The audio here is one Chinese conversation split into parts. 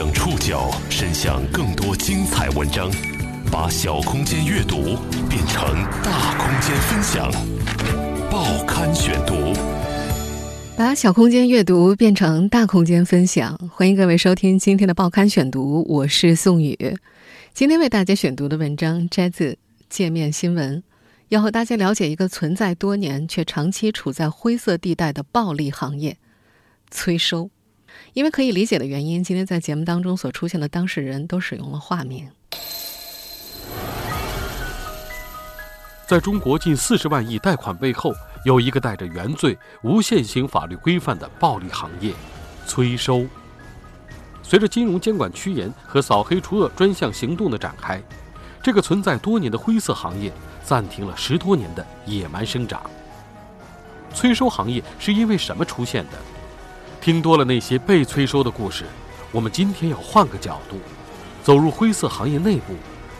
将触角伸向更多精彩文章，把小空间阅读变成大空间分享。报刊选读，把小空间阅读变成大空间分享。欢迎各位收听今天的报刊选读，我是宋宇。今天为大家选读的文章摘自《界面新闻》，要和大家了解一个存在多年却长期处在灰色地带的暴利行业——催收。因为可以理解的原因，今天在节目当中所出现的当事人都使用了化名。在中国近四十万亿贷款背后，有一个带着原罪、无限行法律规范的暴利行业——催收。随着金融监管趋严和扫黑除恶专项行动的展开，这个存在多年的灰色行业暂停了十多年的野蛮生长。催收行业是因为什么出现的？听多了那些被催收的故事，我们今天要换个角度，走入灰色行业内部，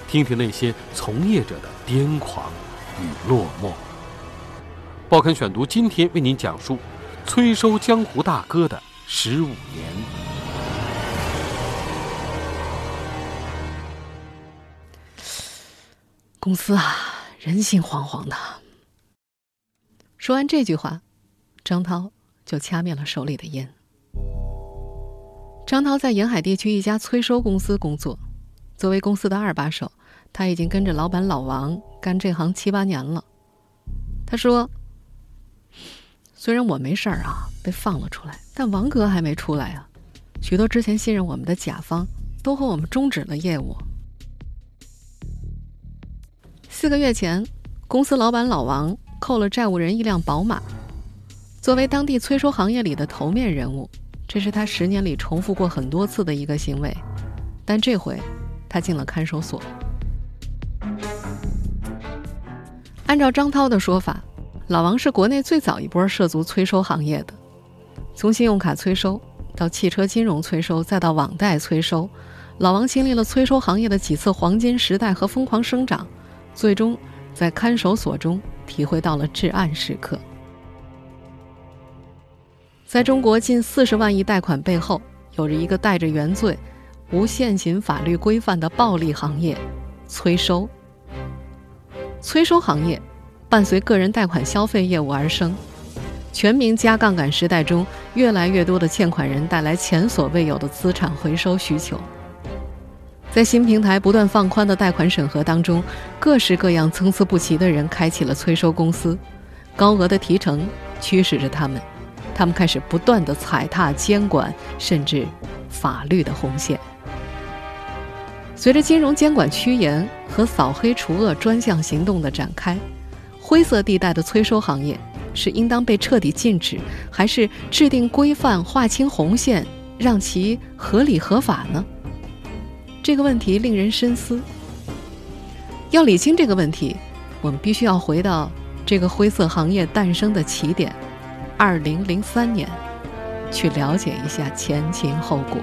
听听那些从业者的癫狂与落寞。报刊选读今天为您讲述催收江湖大哥的十五年。公司啊，人心惶惶的。说完这句话，张涛。就掐灭了手里的烟。张涛在沿海地区一家催收公司工作，作为公司的二把手，他已经跟着老板老王干这行七八年了。他说：“虽然我没事儿啊，被放了出来，但王哥还没出来啊。许多之前信任我们的甲方都和我们终止了业务。四个月前，公司老板老王扣了债务人一辆宝马。”作为当地催收行业里的头面人物，这是他十年里重复过很多次的一个行为。但这回，他进了看守所。按照张涛的说法，老王是国内最早一波涉足催收行业的。从信用卡催收到汽车金融催收，再到网贷催收，老王经历了催收行业的几次黄金时代和疯狂生长，最终在看守所中体会到了至暗时刻。在中国近四十万亿贷款背后，有着一个带着原罪、无现行法律规范的暴利行业——催收。催收行业伴随个人贷款消费业务而生，全民加杠杆时代中，越来越多的欠款人带来前所未有的资产回收需求。在新平台不断放宽的贷款审核当中，各式各样、参差不齐的人开启了催收公司，高额的提成驱使着他们。他们开始不断的踩踏监管，甚至法律的红线。随着金融监管趋严和扫黑除恶专项行动的展开，灰色地带的催收行业是应当被彻底禁止，还是制定规范、划清红线，让其合理合法呢？这个问题令人深思。要理清这个问题，我们必须要回到这个灰色行业诞生的起点。二零零三年，去了解一下前情后果。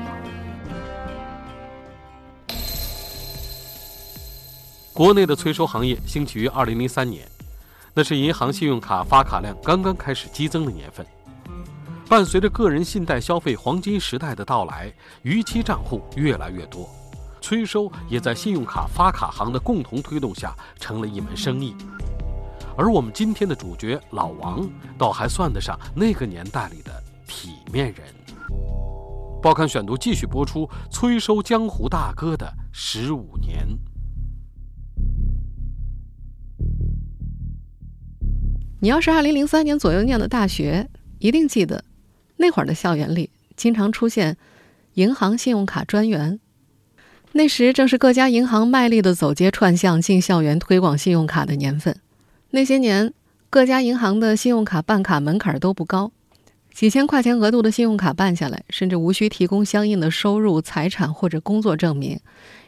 国内的催收行业兴起于二零零三年，那是银行信用卡发卡量刚刚开始激增的年份。伴随着个人信贷消费黄金时代的到来，逾期账户越来越多，催收也在信用卡发卡行的共同推动下成了一门生意。而我们今天的主角老王，倒还算得上那个年代里的体面人。报刊选读继续播出催收江湖大哥的十五年。你要是二零零三年左右念的大学，一定记得，那会儿的校园里经常出现银行信用卡专员。那时正是各家银行卖力的走街串巷进校园推广信用卡的年份。那些年，各家银行的信用卡办卡门槛都不高，几千块钱额度的信用卡办下来，甚至无需提供相应的收入、财产或者工作证明。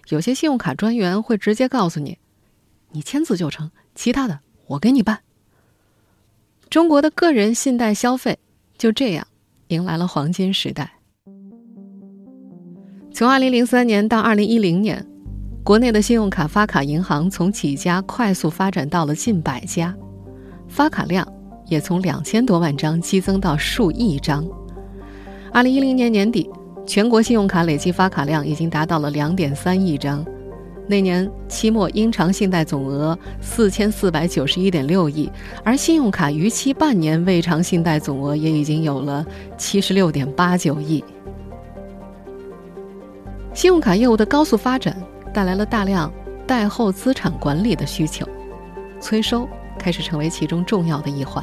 有些信用卡专员会直接告诉你：“你签字就成，其他的我给你办。”中国的个人信贷消费就这样迎来了黄金时代。从2003年到2010年。国内的信用卡发卡银行从几家快速发展到了近百家，发卡量也从两千多万张激增到数亿张。二零一零年年底，全国信用卡累计发卡量已经达到了两点三亿张。那年期末应偿信贷总额四千四百九十一点六亿，而信用卡逾期半年未偿信贷总额也已经有了七十六点八九亿。信用卡业务的高速发展带来了大量贷后资产管理的需求，催收开始成为其中重要的一环。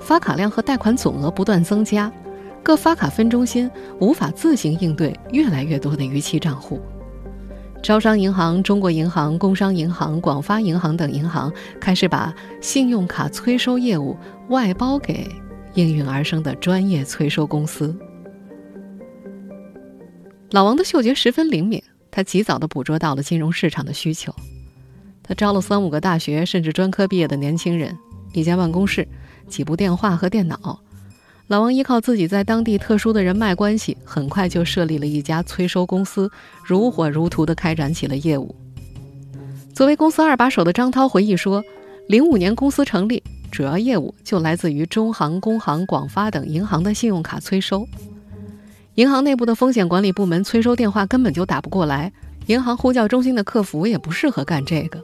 发卡量和贷款总额不断增加，各发卡分中心无法自行应对越来越多的逾期账户。招商银行、中国银行、工商银行、广发银行等银行开始把信用卡催收业务外包给应运而生的专业催收公司。老王的嗅觉十分灵敏，他及早地捕捉到了金融市场的需求。他招了三五个大学甚至专科毕业的年轻人，一家办公室，几部电话和电脑。老王依靠自己在当地特殊的人脉关系，很快就设立了一家催收公司，如火如荼地开展起了业务。作为公司二把手的张涛回忆说：“零五年公司成立，主要业务就来自于中行、工行、广发等银行的信用卡催收。银行内部的风险管理部门催收电话根本就打不过来，银行呼叫中心的客服也不适合干这个，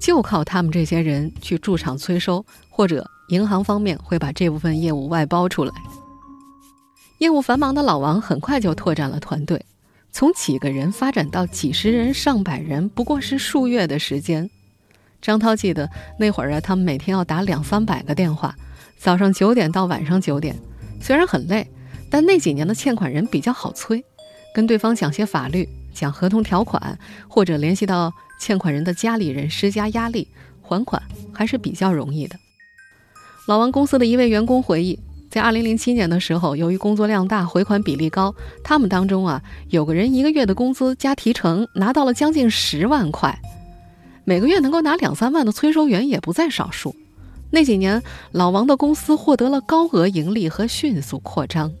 就靠他们这些人去驻场催收，或者。”银行方面会把这部分业务外包出来。业务繁忙的老王很快就拓展了团队，从几个人发展到几十人、上百人，不过是数月的时间。张涛记得那会儿啊，他们每天要打两三百个电话，早上九点到晚上九点。虽然很累，但那几年的欠款人比较好催，跟对方讲些法律、讲合同条款，或者联系到欠款人的家里人施加压力，还款还是比较容易的。老王公司的一位员工回忆，在2007年的时候，由于工作量大、回款比例高，他们当中啊，有个人一个月的工资加提成拿到了将近十万块，每个月能够拿两三万的催收员也不在少数。那几年，老王的公司获得了高额盈利和迅速扩张。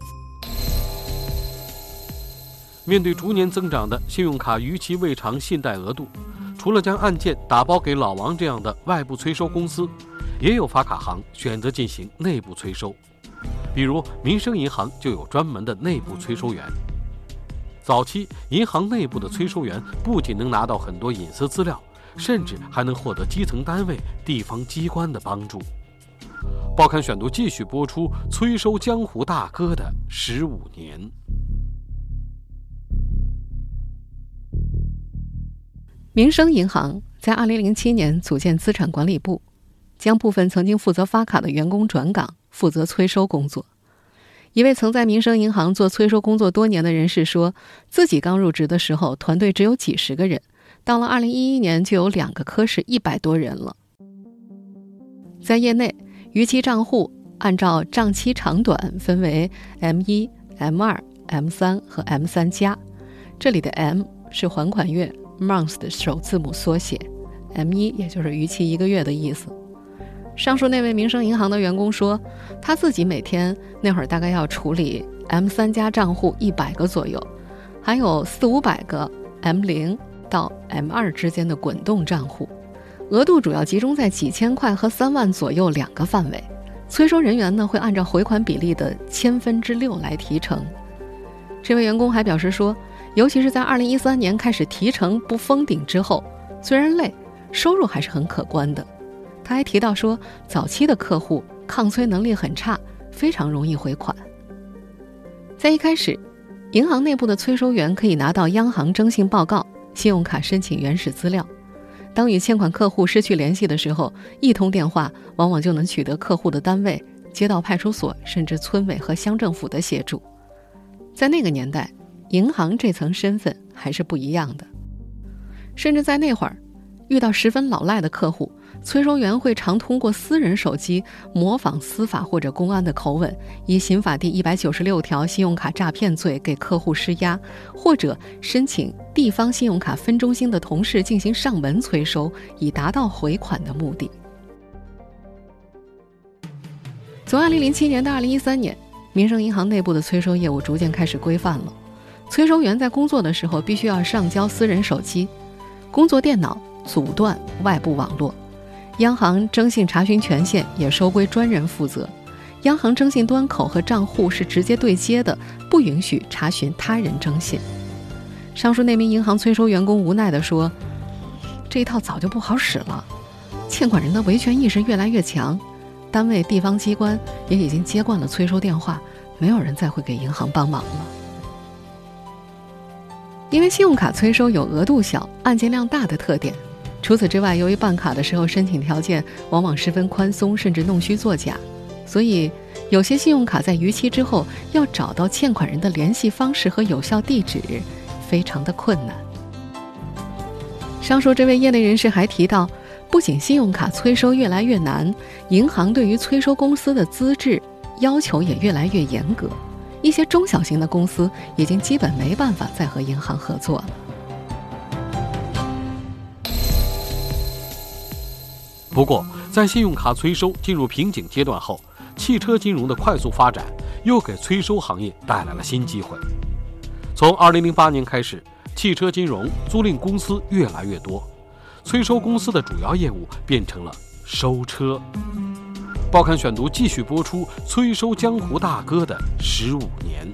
面对逐年增长的信用卡逾期未偿信贷额度，除了将案件打包给老王这样的外部催收公司。也有发卡行选择进行内部催收，比如民生银行就有专门的内部催收员。早期银行内部的催收员不仅能拿到很多隐私资料，甚至还能获得基层单位、地方机关的帮助。报刊选读继续播出：催收江湖大哥的十五年。民生银行在二零零七年组建资产管理部。将部分曾经负责发卡的员工转岗，负责催收工作。一位曾在民生银行做催收工作多年的人士说，自己刚入职的时候，团队只有几十个人，到了2011年就有两个科室，一百多人了。在业内，逾期账户按照账期长短分为 M 一、M 二、M 三和 M 三加，这里的 M 是还款月 （month） 的首字母缩写，M 一也就是逾期一个月的意思。上述那位民生银行的员工说，他自己每天那会儿大概要处理 M 三加账户一百个左右，还有四五百个 M 零到 M 二之间的滚动账户，额度主要集中在几千块和三万左右两个范围。催收人员呢会按照回款比例的千分之六来提成。这位员工还表示说，尤其是在二零一三年开始提成不封顶之后，虽然累，收入还是很可观的。他还提到说，早期的客户抗催能力很差，非常容易回款。在一开始，银行内部的催收员可以拿到央行征信报告、信用卡申请原始资料。当与欠款客户失去联系的时候，一通电话往往就能取得客户的单位、街道派出所，甚至村委和乡政府的协助。在那个年代，银行这层身份还是不一样的，甚至在那会儿，遇到十分老赖的客户。催收员会常通过私人手机模仿司法或者公安的口吻，以刑法第一百九十六条信用卡诈骗罪给客户施压，或者申请地方信用卡分中心的同事进行上门催收，以达到回款的目的。从二零零七年到二零一三年，民生银行内部的催收业务逐渐开始规范了。催收员在工作的时候必须要上交私人手机、工作电脑，阻断外部网络。央行征信查询权限也收归专人负责，央行征信端口和账户是直接对接的，不允许查询他人征信。上述那名银行催收员工无奈地说：“这一套早就不好使了，欠款人的维权意识越来越强，单位、地方机关也已经接惯了催收电话，没有人再会给银行帮忙了。因为信用卡催收有额度小、案件量大的特点，除此之外，由于办卡的时候申请条件往往十分宽松，甚至弄虚作假，所以有些信用卡在逾期之后要找到欠款人的联系方式和有效地址。”非常的困难。上述这位业内人士还提到，不仅信用卡催收越来越难，银行对于催收公司的资质要求也越来越严格，一些中小型的公司已经基本没办法再和银行合作了。不过，在信用卡催收进入瓶颈阶段后，汽车金融的快速发展又给催收行业带来了新机会。从2008年开始，汽车金融租赁公司越来越多，催收公司的主要业务变成了收车。报刊选读继续播出：催收江湖大哥的十五年。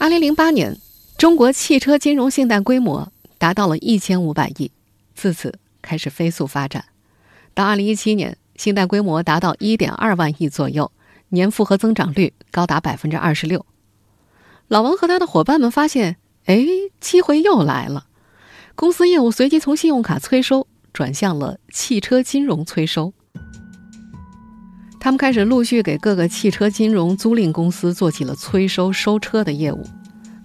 2008年，中国汽车金融信贷规模达到了1500亿，自此开始飞速发展。到2017年，信贷规模达到1.2万亿左右。年复合增长率高达百分之二十六。老王和他的伙伴们发现，哎，机会又来了。公司业务随即从信用卡催收转向了汽车金融催收。他们开始陆续给各个汽车金融租赁公司做起了催收收车的业务，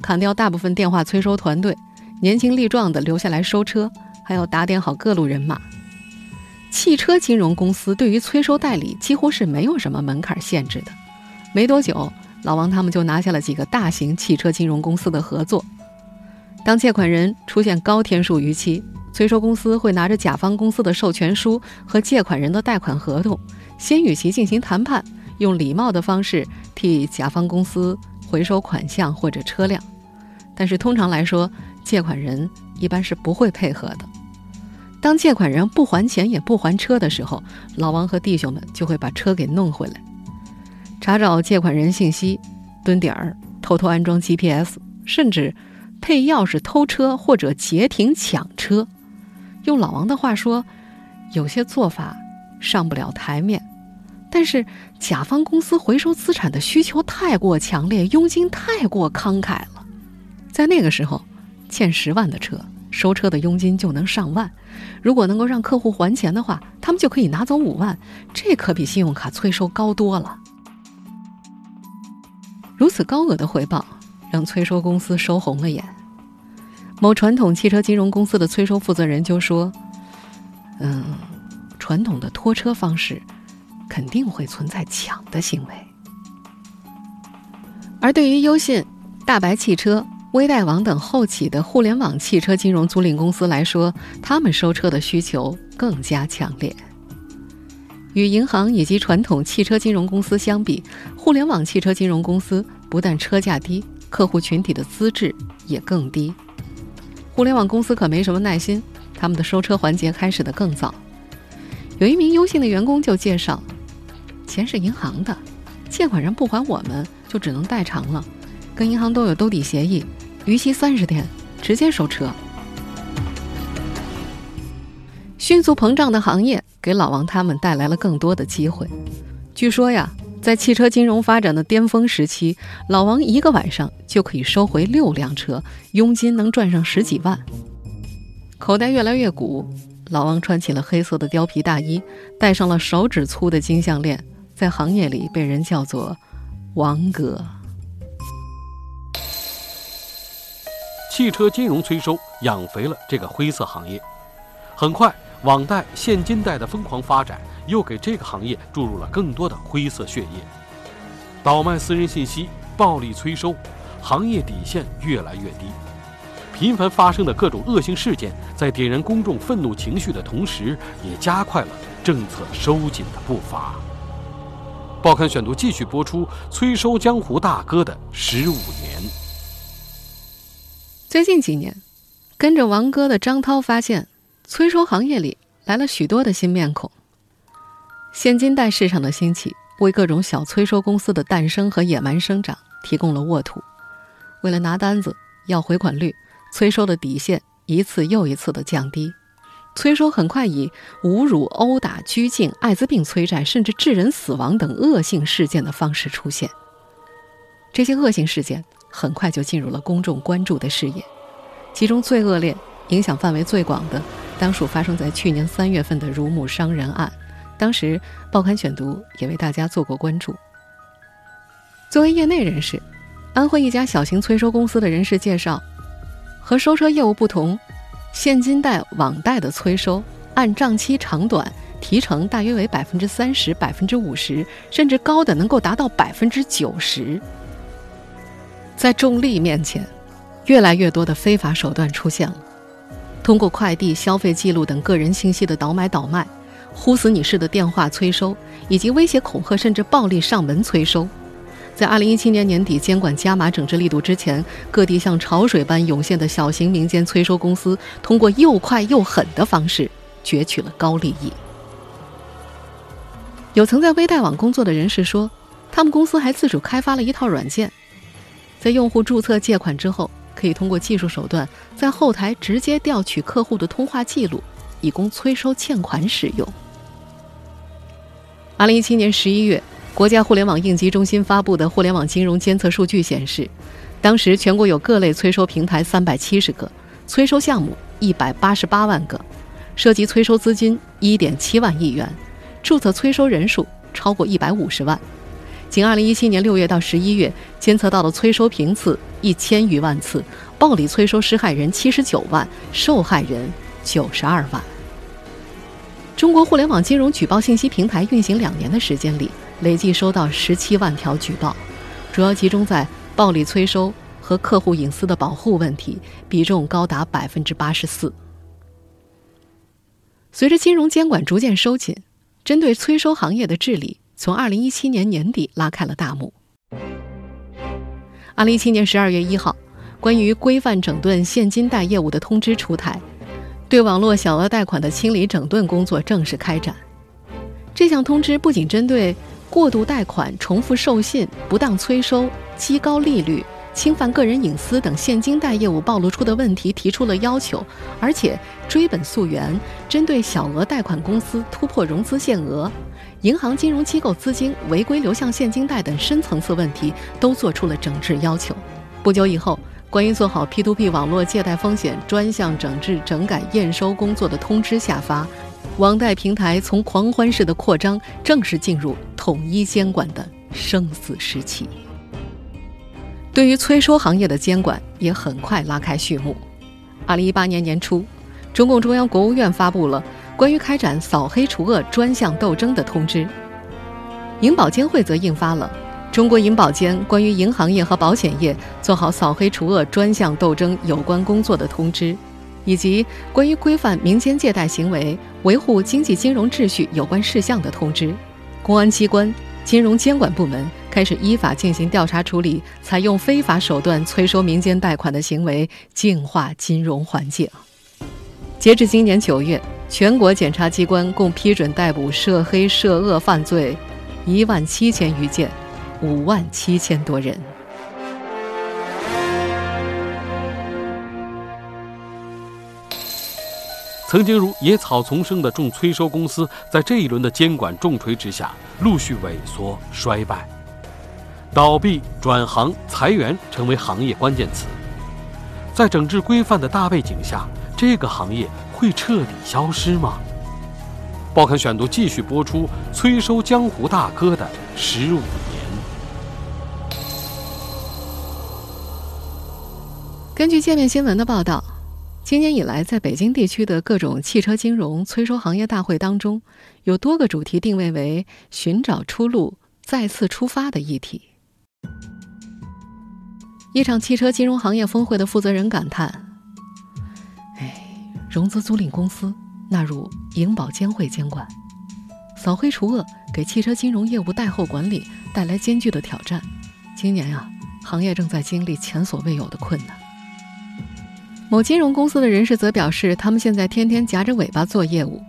砍掉大部分电话催收团队，年轻力壮的留下来收车，还要打点好各路人马。汽车金融公司对于催收代理几乎是没有什么门槛限制的。没多久，老王他们就拿下了几个大型汽车金融公司的合作。当借款人出现高天数逾期，催收公司会拿着甲方公司的授权书和借款人的贷款合同，先与其进行谈判，用礼貌的方式替甲方公司回收款项或者车辆。但是通常来说，借款人一般是不会配合的。当借款人不还钱也不还车的时候，老王和弟兄们就会把车给弄回来，查找借款人信息，蹲点儿，偷偷安装 GPS，甚至配钥匙偷车或者截停抢车。用老王的话说，有些做法上不了台面，但是甲方公司回收资产的需求太过强烈，佣金太过慷慨了。在那个时候，欠十万的车。收车的佣金就能上万，如果能够让客户还钱的话，他们就可以拿走五万，这可比信用卡催收高多了。如此高额的回报，让催收公司收红了眼。某传统汽车金融公司的催收负责人就说：“嗯，传统的拖车方式肯定会存在抢的行为，而对于优信、大白汽车。”微贷网等后起的互联网汽车金融租赁公司来说，他们收车的需求更加强烈。与银行以及传统汽车金融公司相比，互联网汽车金融公司不但车价低，客户群体的资质也更低。互联网公司可没什么耐心，他们的收车环节开始的更早。有一名优信的员工就介绍：“钱是银行的，借款人不还，我们就只能代偿了。跟银行都有兜底协议。”逾期三十天，直接收车。迅速膨胀的行业给老王他们带来了更多的机会。据说呀，在汽车金融发展的巅峰时期，老王一个晚上就可以收回六辆车，佣金能赚上十几万。口袋越来越鼓，老王穿起了黑色的貂皮大衣，戴上了手指粗的金项链，在行业里被人叫做“王哥”。汽车金融催收养肥了这个灰色行业，很快，网贷、现金贷的疯狂发展又给这个行业注入了更多的灰色血液。倒卖私人信息、暴力催收，行业底线越来越低。频繁发生的各种恶性事件，在点燃公众愤怒情绪的同时，也加快了政策收紧的步伐。报刊选读继续播出：催收江湖大哥的十五年。最近几年，跟着王哥的张涛发现，催收行业里来了许多的新面孔。现金贷市场的兴起，为各种小催收公司的诞生和野蛮生长提供了沃土。为了拿单子、要回款率，催收的底线一次又一次的降低。催收很快以侮辱、殴打、拘禁、艾滋病催债，甚至致人死亡等恶性事件的方式出现。这些恶性事件很快就进入了公众关注的视野，其中最恶劣、影响范围最广的，当属发生在去年三月份的乳母伤人案。当时，报刊选读也为大家做过关注。作为业内人士，安徽一家小型催收公司的人士介绍，和收车业务不同，现金贷、网贷的催收按账期长短，提成大约为百分之三十、百分之五十，甚至高的能够达到百分之九十。在重利面前，越来越多的非法手段出现了，通过快递、消费记录等个人信息的倒买倒卖。呼死你式的电话催收，以及威胁恐吓甚至暴力上门催收，在二零一七年年底监管加码整治力度之前，各地像潮水般涌现的小型民间催收公司，通过又快又狠的方式攫取了高利益。有曾在微贷网工作的人士说，他们公司还自主开发了一套软件，在用户注册借款之后，可以通过技术手段在后台直接调取客户的通话记录，以供催收欠款使用。二零一七年十一月，国家互联网应急中心发布的互联网金融监测数据显示，当时全国有各类催收平台三百七十个，催收项目一百八十八万个，涉及催收资金一点七万亿元，注册催收人数超过一百五十万。仅二零一七年六月到十一月，监测到的催收频次一千余万次，暴力催收施害人七十九万，受害人九十二万。中国互联网金融举报信息平台运行两年的时间里，累计收到十七万条举报，主要集中在暴力催收和客户隐私的保护问题，比重高达百分之八十四。随着金融监管逐渐收紧，针对催收行业的治理从二零一七年年底拉开了大幕。二零一七年十二月一号，关于规范整顿现金贷业务的通知出台。对网络小额贷款的清理整顿工作正式开展。这项通知不仅针对过度贷款、重复授信、不当催收、畸高利率、侵犯个人隐私等现金贷业务暴露出的问题提出了要求，而且追本溯源，针对小额贷款公司突破融资限额、银行金融机构资金违规流向现金贷等深层次问题，都做出了整治要求。不久以后。关于做好 P2P 网络借贷风险专项整治整改验收工作的通知下发，网贷平台从狂欢式的扩张正式进入统一监管的生死时期。对于催收行业的监管也很快拉开序幕。二零一八年年初，中共中央、国务院发布了关于开展扫黑除恶专项斗争的通知，银保监会则印发了。中国银保监关于银行业和保险业做好扫黑除恶专项斗争有关工作的通知，以及关于规范民间借贷行为、维护经济金融秩序有关事项的通知，公安机关、金融监管部门开始依法进行调查处理，采用非法手段催收民间贷款的行为，净化金融环境。截至今年九月，全国检察机关共批准逮捕涉黑涉恶犯罪一万七千余件。五万七千多人。曾经如野草丛生的重催收公司，在这一轮的监管重锤之下，陆续萎缩衰败，倒闭、转行、裁员成为行业关键词。在整治规范的大背景下，这个行业会彻底消失吗？报刊选读继续播出催收江湖大哥的十五。根据界面新闻的报道，今年以来，在北京地区的各种汽车金融催收行业大会当中，有多个主题定位为“寻找出路，再次出发”的议题。一场汽车金融行业峰会的负责人感叹：“，融资租赁公司纳入银保监会监管，扫黑除恶给汽车金融业务贷后管理带来艰巨的挑战。今年啊，行业正在经历前所未有的困难。”某金融公司的人士则表示，他们现在天天夹着尾巴做业务，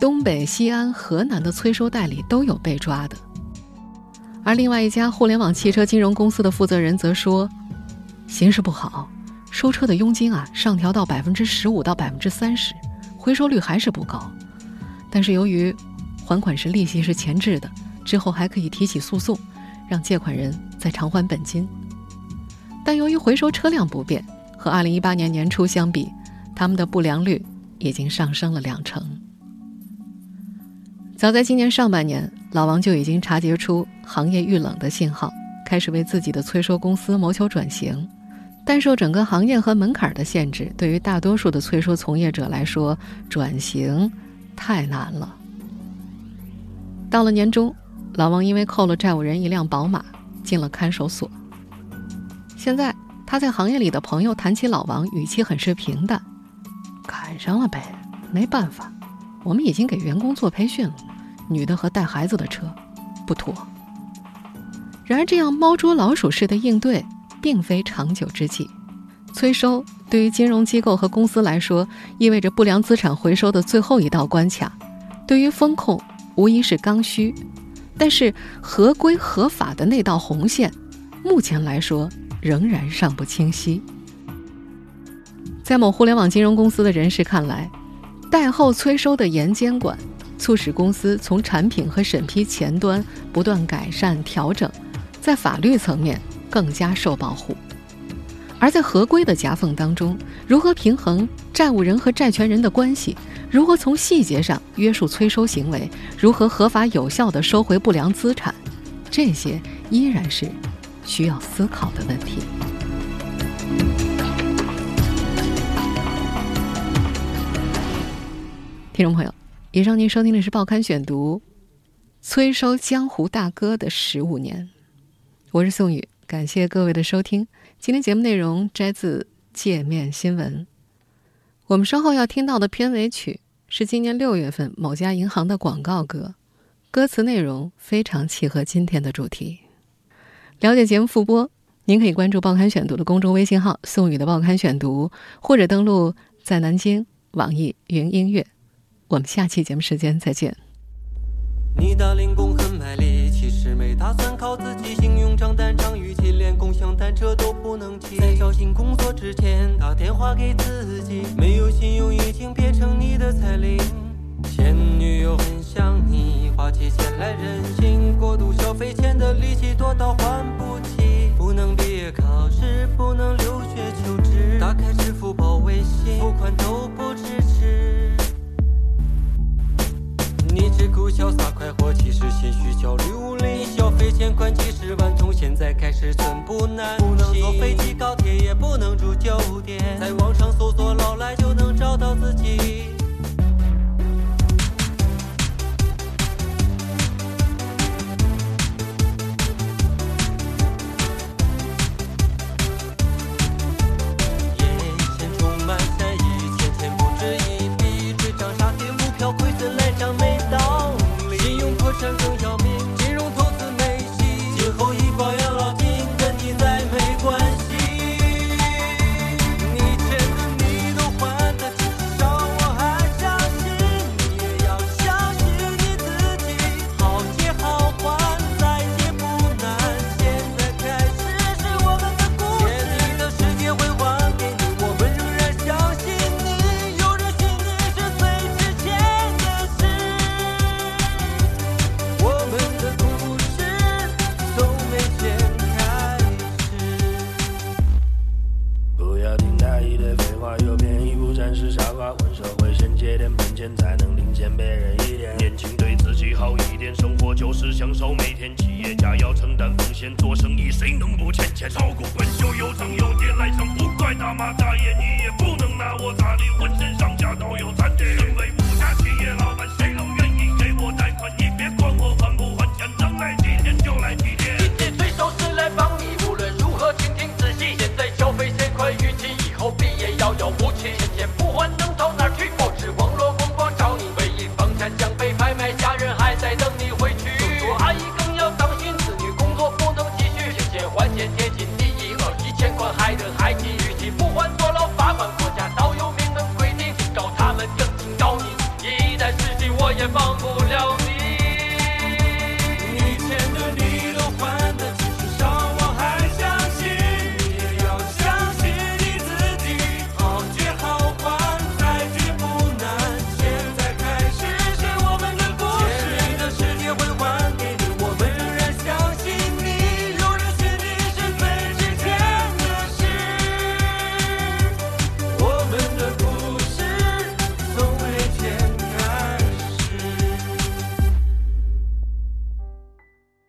东北、西安、河南的催收代理都有被抓的。而另外一家互联网汽车金融公司的负责人则说，形势不好，收车的佣金啊上调到百分之十五到百分之三十，回收率还是不高。但是由于还款时利息是前置的，之后还可以提起诉讼，让借款人再偿还本金。但由于回收车辆不变，和二零一八年年初相比，他们的不良率已经上升了两成。早在今年上半年，老王就已经察觉出行业遇冷的信号，开始为自己的催收公司谋求转型。但受整个行业和门槛的限制，对于大多数的催收从业者来说，转型太难了。到了年终，老王因为扣了债务人一辆宝马，进了看守所。现在他在行业里的朋友谈起老王，语气很是平淡：“赶上了呗，没办法，我们已经给员工做培训了。”女的和带孩子的车，不妥。然而，这样猫捉老鼠式的应对，并非长久之计。催收对于金融机构和公司来说，意味着不良资产回收的最后一道关卡；对于风控，无疑是刚需。但是，合规合法的那道红线，目前来说仍然尚不清晰。在某互联网金融公司的人士看来，贷后催收的严监管。促使公司从产品和审批前端不断改善调整，在法律层面更加受保护；而在合规的夹缝当中，如何平衡债务人和债权人的关系？如何从细节上约束催收行为？如何合法有效地收回不良资产？这些依然是需要思考的问题。听众朋友。以上您收听的是《报刊选读》，催收江湖大哥的十五年，我是宋宇，感谢各位的收听。今天节目内容摘自界面新闻。我们稍后要听到的片尾曲是今年六月份某家银行的广告歌，歌词内容非常契合今天的主题。了解节目复播，您可以关注《报刊选读》的公众微信号“宋宇的报刊选读”，或者登录在南京网易云音乐。我们下期节目时间再见。你的，打算靠自己。信用账单张逾期，连共享单车都不能骑。在找新工作之前，打电话给自己。没有信用已经变成你的彩铃。前女友很想你，花起钱来任性，过度消费欠的利息多到还不起。不能毕业考试，不能留学求职，打开支付宝、微信，付款都不支持。你只顾潇洒快活，其实心虚焦虑无力。你消费欠款几十万，从现在开始寸步难行。不能坐飞机高铁，也不能住酒店，在网上搜